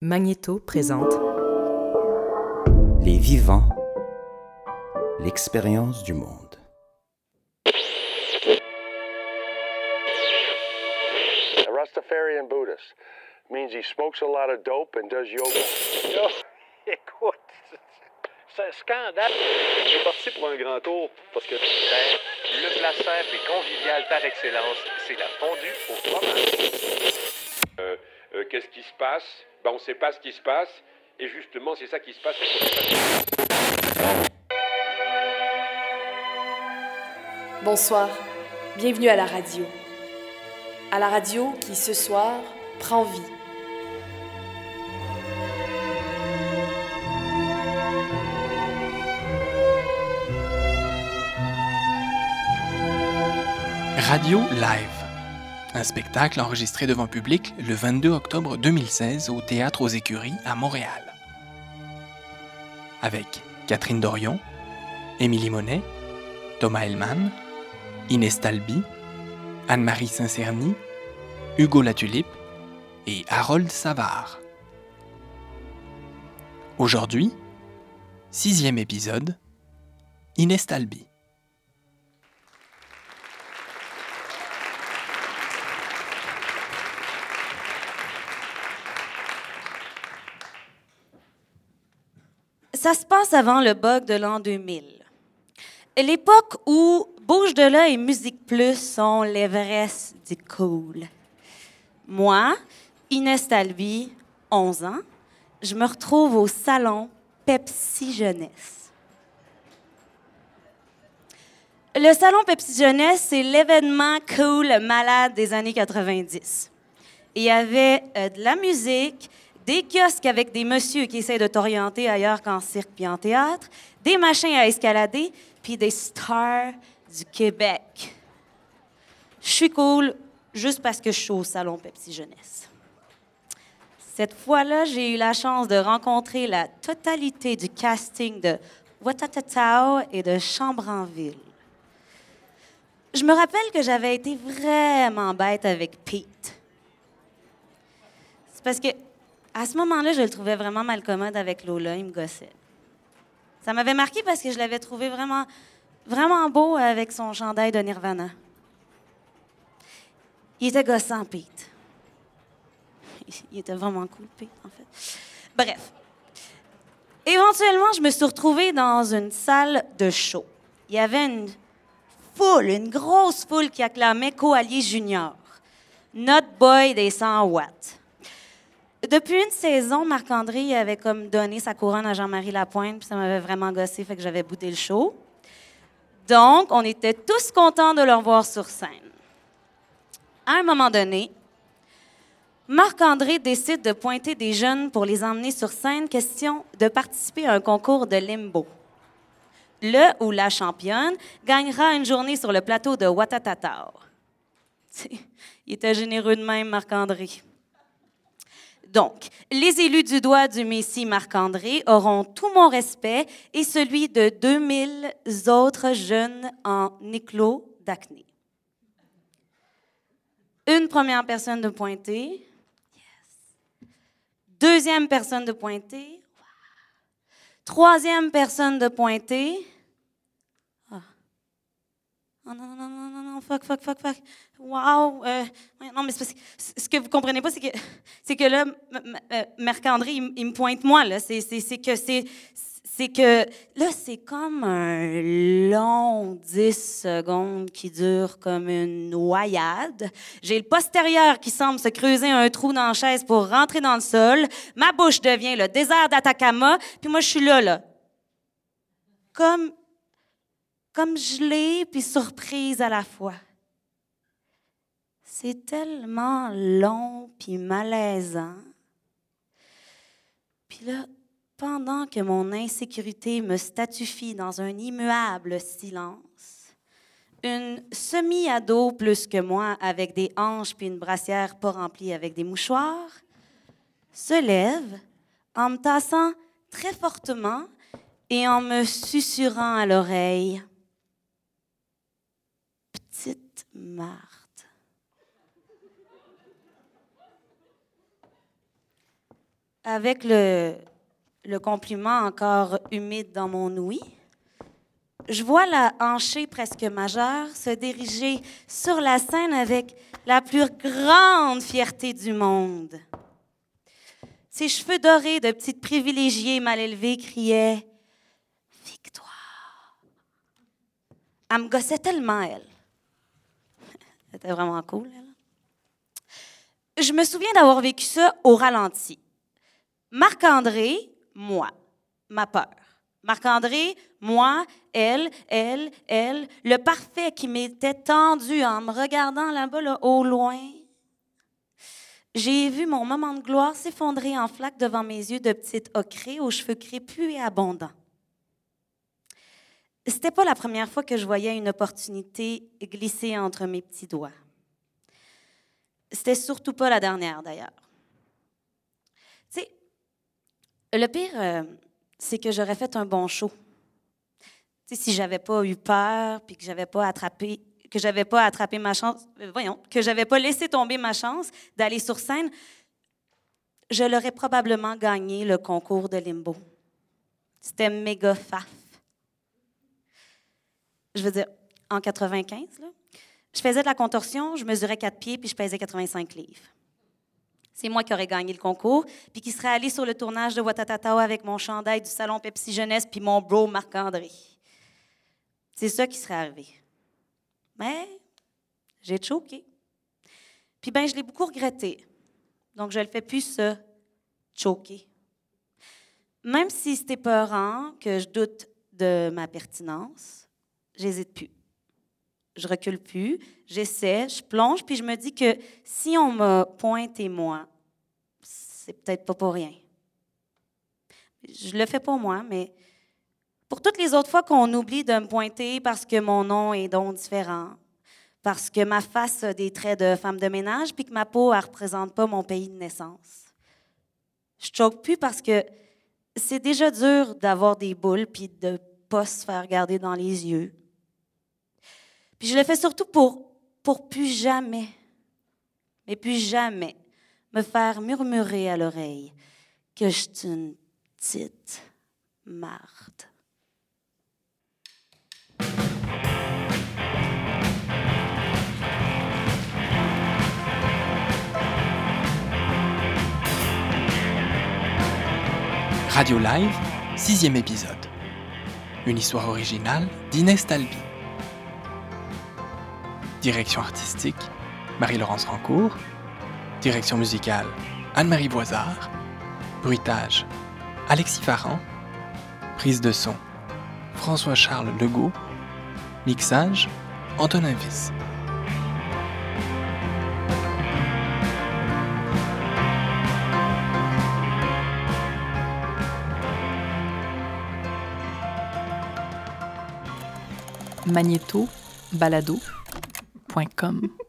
Magnéto présente Les vivants, l'expérience du monde. A Rastafarian Buddhist means he smokes a lot of dope and does yoga. Là, écoute, c'est un scandale. On est parti pour un grand tour parce que Ben, le plat simple et convivial par excellence, c'est la fondue au fromage. Qu'est-ce qui se passe? Ben, On ne sait pas ce qui se passe. Et justement, c'est ça qui se passe. Bonsoir, bienvenue à la radio. À la radio qui, ce soir, prend vie. Radio Live. Un spectacle enregistré devant public le 22 octobre 2016 au Théâtre aux Écuries à Montréal. Avec Catherine Dorion, Émilie Monet, Thomas Hellman, Inès Talby, Anne-Marie Saint-Cerny, Hugo Latulippe et Harold Savard. Aujourd'hui, sixième épisode, Inès Talby. Ça se passe avant le bug de l'an 2000. L'époque où Bouge de là et Musique Plus sont l'Everest du cool. Moi, Inès Talby, 11 ans, je me retrouve au salon Pepsi Jeunesse. Le salon Pepsi Jeunesse, c'est l'événement cool malade des années 90. Il y avait euh, de la musique, des kiosques avec des messieurs qui essaient de t'orienter ailleurs qu'en cirque puis en théâtre, des machins à escalader, puis des stars du Québec. Je suis cool juste parce que je suis au salon Pepsi Jeunesse. Cette fois-là, j'ai eu la chance de rencontrer la totalité du casting de Watatatao et de Chambre en Ville. Je me rappelle que j'avais été vraiment bête avec Pete. C'est parce que à ce moment-là, je le trouvais vraiment mal commode avec Lola, il me gossait. Ça m'avait marqué parce que je l'avais trouvé vraiment, vraiment beau avec son chandail de Nirvana. Il était gossant, Pete. Il était vraiment cool, Pete, en fait. Bref. Éventuellement, je me suis retrouvée dans une salle de show. Il y avait une foule, une grosse foule qui acclamait Coallier Junior, notre boy des 100 watts. Depuis une saison, Marc-André avait comme donné sa couronne à Jean-Marie Lapointe, puis ça m'avait vraiment gossé, fait que j'avais bouté le show. Donc, on était tous contents de le revoir sur scène. À un moment donné, Marc-André décide de pointer des jeunes pour les emmener sur scène, question de participer à un concours de limbo. Le ou la championne gagnera une journée sur le plateau de Watatatao. Il était généreux de même, Marc-André. Donc, les élus du doigt du Messie Marc-André auront tout mon respect et celui de 2000 autres jeunes en éclos d'acné. Une première personne de pointer. Deuxième personne de pointer. Troisième personne de pointer. Ah. Oh non, non, non, non, non, fuck, fuck, fuck, fuck. Wow! Euh, non, mais parce que ce que vous comprenez pas, c'est que, c'est que là, euh, Marc-André, il, me pointe moi, là. C'est que c'est. C'est que là, c'est comme un long 10 secondes qui dure comme une noyade. J'ai le postérieur qui semble se creuser un trou dans la chaise pour rentrer dans le sol. Ma bouche devient le désert d'Atacama. Puis moi, je suis là, là. Comme comme gelée puis surprise à la fois. C'est tellement long puis malaisant. Puis là, pendant que mon insécurité me statufie dans un immuable silence, une semi-ado plus que moi, avec des hanches puis une brassière pas remplie avec des mouchoirs, se lève en me tassant très fortement et en me susurrant à l'oreille. Petite Marthe. avec le, compliment encore humide dans mon ouïe, je vois la hanchée presque majeure se diriger sur la scène avec la plus grande fierté du monde. Ses cheveux dorés de petite privilégiée mal élevée criaient Victoire. Elle me gossait tellement, elle. C'était vraiment cool, elle. Je me souviens d'avoir vécu ça au ralenti. Marc-André, moi, ma peur. Marc-André, moi, elle, elle, elle, le parfait qui m'était tendu en me regardant là-bas, là, au loin. J'ai vu mon moment de gloire s'effondrer en flaques devant mes yeux de petite ocrée aux cheveux crépus et abondants. C'était pas la première fois que je voyais une opportunité glisser entre mes petits doigts. C'était surtout pas la dernière, d'ailleurs. Tu sais, le pire, euh, c'est que j'aurais fait un bon show. Tu sais, si j'avais pas eu peur, puis que j'avais pas attrapé, que j'avais pas attrapé ma chance, euh, voyons, que j'avais pas laissé tomber ma chance d'aller sur scène, je l'aurais probablement gagné le concours de limbo. C'était méga faf. Je veux dire, en 95, là, je faisais de la contorsion, je mesurais 4 pieds, puis je pesais 85 livres. C'est moi qui aurais gagné le concours, puis qui serait allé sur le tournage de Watatatao avec mon chandail du salon Pepsi Jeunesse, puis mon bro Marc-André. C'est ça qui serait arrivé. Mais j'ai choqué. Puis ben, je l'ai beaucoup regretté. Donc, je le fais plus ça, choquer. Même si c'était peurant, que je doute de ma pertinence, j'hésite plus je recule plus, j'essaie, je plonge, puis je me dis que si on me pointe et moi, c'est peut-être pas pour rien. Je le fais pour moi, mais pour toutes les autres fois qu'on oublie de me pointer parce que mon nom est donc différent, parce que ma face a des traits de femme de ménage, puis que ma peau ne représente pas mon pays de naissance. Je choque plus parce que c'est déjà dur d'avoir des boules puis de pas se faire regarder dans les yeux. Puis je le fais surtout pour, pour plus jamais, mais plus jamais me faire murmurer à l'oreille que je suis une petite marde. Radio Live, sixième épisode. Une histoire originale d'Inès Talbi. Direction artistique, Marie-Laurence Rancourt. Direction musicale, Anne-Marie Boisard. Bruitage, Alexis Farran. Prise de son, François-Charles Legault. Mixage, Antonin Viss. magnéto balado.com